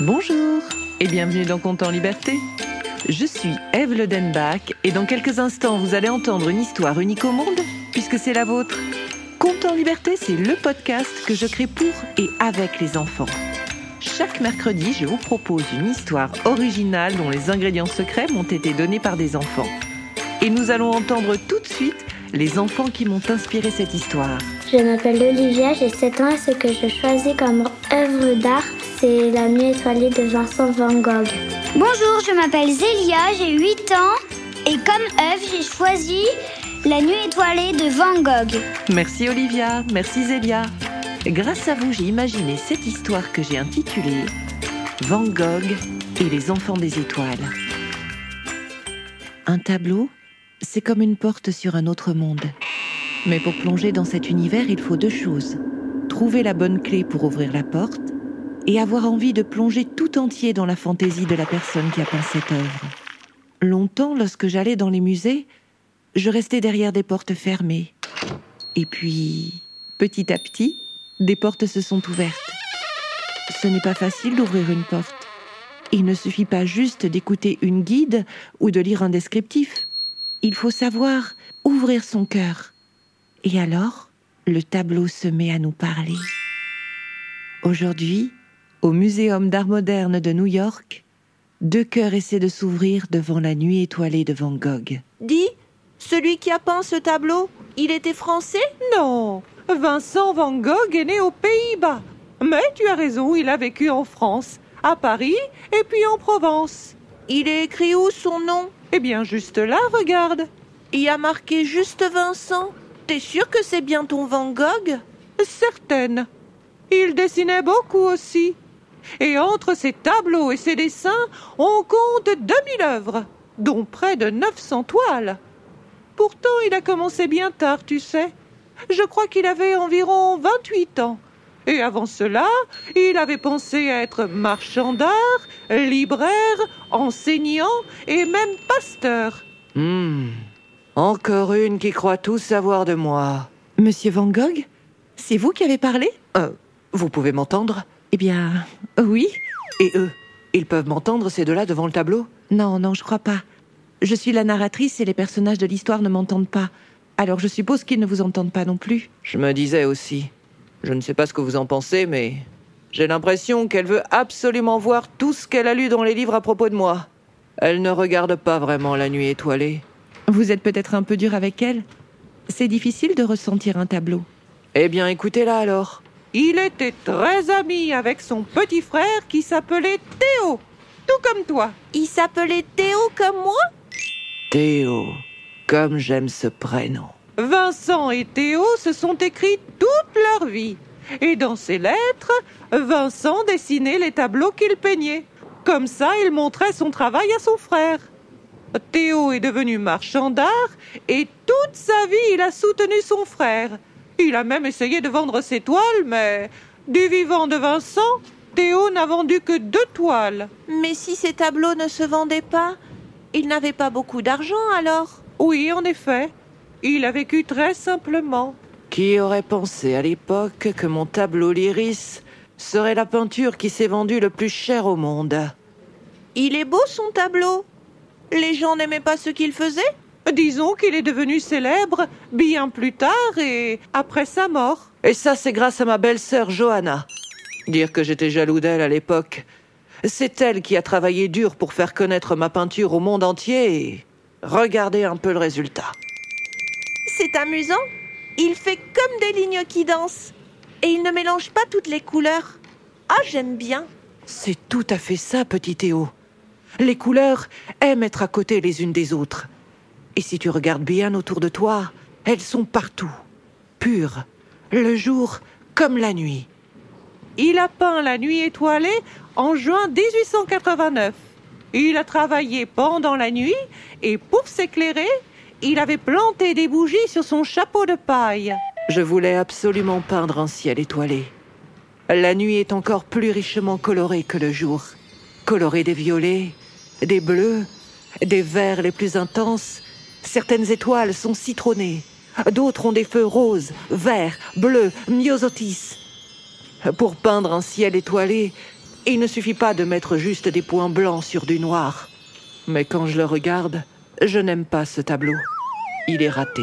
Bonjour et bienvenue dans Compte en Liberté. Je suis Eve Ledenbach et dans quelques instants vous allez entendre une histoire unique au monde puisque c'est la vôtre. Compte en Liberté, c'est le podcast que je crée pour et avec les enfants. Chaque mercredi, je vous propose une histoire originale dont les ingrédients secrets m'ont été donnés par des enfants. Et nous allons entendre tout de suite les enfants qui m'ont inspiré cette histoire. Je m'appelle Olivia, j'ai 7 ans et ce que je choisis comme œuvre d'art, c'est La nuit étoilée de Vincent Van Gogh. Bonjour, je m'appelle Zélia, j'ai 8 ans et comme œuvre, j'ai choisi La nuit étoilée de Van Gogh. Merci Olivia, merci Zélia. Grâce à vous, j'ai imaginé cette histoire que j'ai intitulée Van Gogh et les enfants des étoiles. Un tableau, c'est comme une porte sur un autre monde. Mais pour plonger dans cet univers, il faut deux choses. Trouver la bonne clé pour ouvrir la porte et avoir envie de plonger tout entier dans la fantaisie de la personne qui a peint cette œuvre. Longtemps, lorsque j'allais dans les musées, je restais derrière des portes fermées. Et puis, petit à petit, des portes se sont ouvertes. Ce n'est pas facile d'ouvrir une porte. Il ne suffit pas juste d'écouter une guide ou de lire un descriptif. Il faut savoir ouvrir son cœur. Et alors, le tableau se met à nous parler. Aujourd'hui, au Muséum d'art moderne de New York, deux cœurs essaient de s'ouvrir devant la nuit étoilée de Van Gogh. Dis, celui qui a peint ce tableau, il était français? Non, Vincent Van Gogh est né aux Pays-Bas. Mais tu as raison, il a vécu en France, à Paris et puis en Provence. Il est écrit où son nom? Eh bien, juste là, regarde. Il y a marqué juste Vincent. T'es sûr que c'est bien ton Van Gogh? Certaine. Il dessinait beaucoup aussi. Et entre ses tableaux et ses dessins, on compte 2000 œuvres, dont près de 900 toiles. Pourtant, il a commencé bien tard, tu sais. Je crois qu'il avait environ 28 ans. Et avant cela, il avait pensé être marchand d'art, libraire, enseignant et même pasteur. Hmm. Encore une qui croit tout savoir de moi. Monsieur Van Gogh C'est vous qui avez parlé? Euh, vous pouvez m'entendre Eh bien, oui. Et eux Ils peuvent m'entendre, ces deux-là, devant le tableau? Non, non, je crois pas. Je suis la narratrice et les personnages de l'histoire ne m'entendent pas. Alors je suppose qu'ils ne vous entendent pas non plus. Je me disais aussi. Je ne sais pas ce que vous en pensez, mais j'ai l'impression qu'elle veut absolument voir tout ce qu'elle a lu dans les livres à propos de moi. Elle ne regarde pas vraiment la nuit étoilée. Vous êtes peut-être un peu dur avec elle C'est difficile de ressentir un tableau. Eh bien, écoutez-la alors. Il était très ami avec son petit frère qui s'appelait Théo, tout comme toi. Il s'appelait Théo comme moi? Théo, comme j'aime ce prénom. Vincent et Théo se sont écrits toute leur vie. Et dans ses lettres, Vincent dessinait les tableaux qu'il peignait. Comme ça, il montrait son travail à son frère. Théo est devenu marchand d'art et toute sa vie, il a soutenu son frère. Il a même essayé de vendre ses toiles, mais du vivant de Vincent, Théo n'a vendu que deux toiles. Mais si ces tableaux ne se vendaient pas, il n'avait pas beaucoup d'argent alors? Oui, en effet. Il a vécu très simplement. Qui aurait pensé à l'époque que mon tableau l'iris serait la peinture qui s'est vendue le plus cher au monde? Il est beau son tableau. Les gens n'aimaient pas ce qu'il faisait? Disons qu'il est devenu célèbre bien plus tard et après sa mort. Et ça, c'est grâce à ma belle-sœur Johanna. Dire que j'étais jaloux d'elle à l'époque. C'est elle qui a travaillé dur pour faire connaître ma peinture au monde entier et regardez un peu le résultat. C'est amusant. Il fait comme des lignes qui dansent. Et il ne mélange pas toutes les couleurs. Ah, j'aime bien. C'est tout à fait ça, petit Théo. Les couleurs aiment être à côté les unes des autres. Et si tu regardes bien autour de toi, elles sont partout, pures, le jour comme la nuit. Il a peint la nuit étoilée en juin 1889. Il a travaillé pendant la nuit et pour s'éclairer, il avait planté des bougies sur son chapeau de paille. Je voulais absolument peindre un ciel étoilé. La nuit est encore plus richement colorée que le jour. Colorée des violets, des bleus, des verts les plus intenses. Certaines étoiles sont citronnées, d'autres ont des feux roses, verts, bleus, myosotis. Pour peindre un ciel étoilé, Il ne suffit pas de mettre juste des points blancs sur du noir. Mais quand je le regarde, je n'aime pas ce tableau. Il est raté.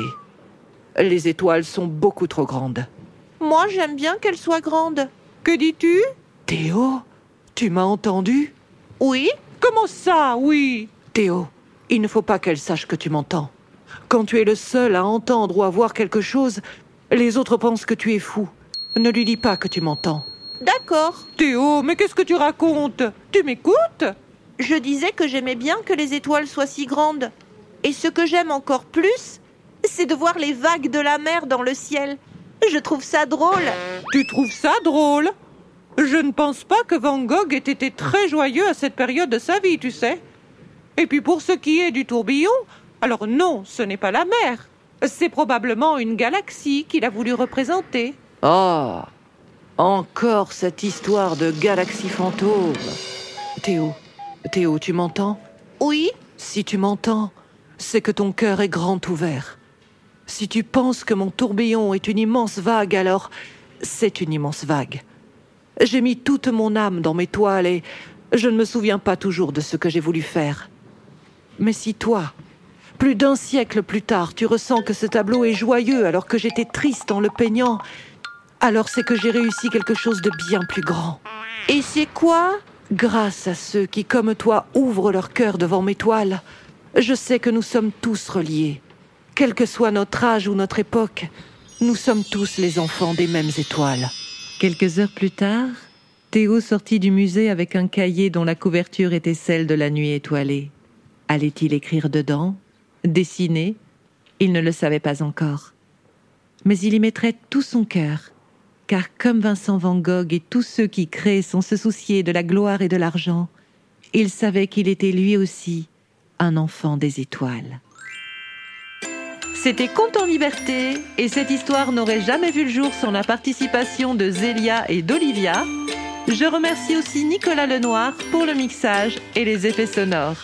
Les étoiles sont beaucoup trop grandes. Moi, j'aime bien qu'elles soient grandes. Que dis-tu? Théo, tu m'as entendu? Oui Comment ça, oui? Théo, il ne faut pas qu'elle sache que tu m'entends. Quand tu es le seul à entendre ou à voir quelque chose, les autres pensent que tu es fou. Ne lui dis pas que tu m'entends. D'accord. Théo, mais qu'est-ce que tu racontes? Tu m'écoutes? Je disais que j'aimais bien que les étoiles soient si grandes. Et ce que j'aime encore plus, c'est de voir les vagues de la mer dans le ciel. Je trouve ça drôle. Tu trouves ça drôle? Je ne pense pas que Van Gogh ait été très joyeux à cette période de sa vie, tu sais. Et puis pour ce qui est du tourbillon, alors non, ce n'est pas la mer. C'est probablement une galaxie qu'il a voulu représenter. Oh Encore cette histoire de galaxie fantôme. Théo, Théo, tu m'entends? Oui Si tu m'entends, c'est que ton cœur est grand ouvert. Si tu penses que mon tourbillon est une immense vague, alors c'est une immense vague. J'ai mis toute mon âme dans mes toiles et je ne me souviens pas toujours de ce que j'ai voulu faire. Mais si toi, plus d'un siècle plus tard, tu ressens que ce tableau est joyeux alors que j'étais triste en le peignant, alors c'est que j'ai réussi quelque chose de bien plus grand. Et c'est quoi? Grâce à ceux qui, comme toi, ouvrent leur cœur devant mes toiles, je sais que nous sommes tous reliés. Quel que soit notre âge ou notre époque, nous sommes tous les enfants des mêmes étoiles. Quelques heures plus tard, Théo sortit du musée avec un cahier dont la couverture était celle de la nuit étoilée. Allait-il écrire dedans Dessiner? Il ne le savait pas encore. Mais il y mettrait tout son cœur, car comme Vincent Van Gogh et tous ceux qui créent sans se soucier de la gloire et de l'argent, il savait qu'il était lui aussi un enfant des étoiles. C'était Conte en liberté et cette histoire n'aurait jamais vu le jour sans la participation de Zélia et d'Olivia. Je remercie aussi Nicolas Lenoir pour le mixage et les effets sonores.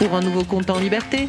pour un nouveau compte en liberté.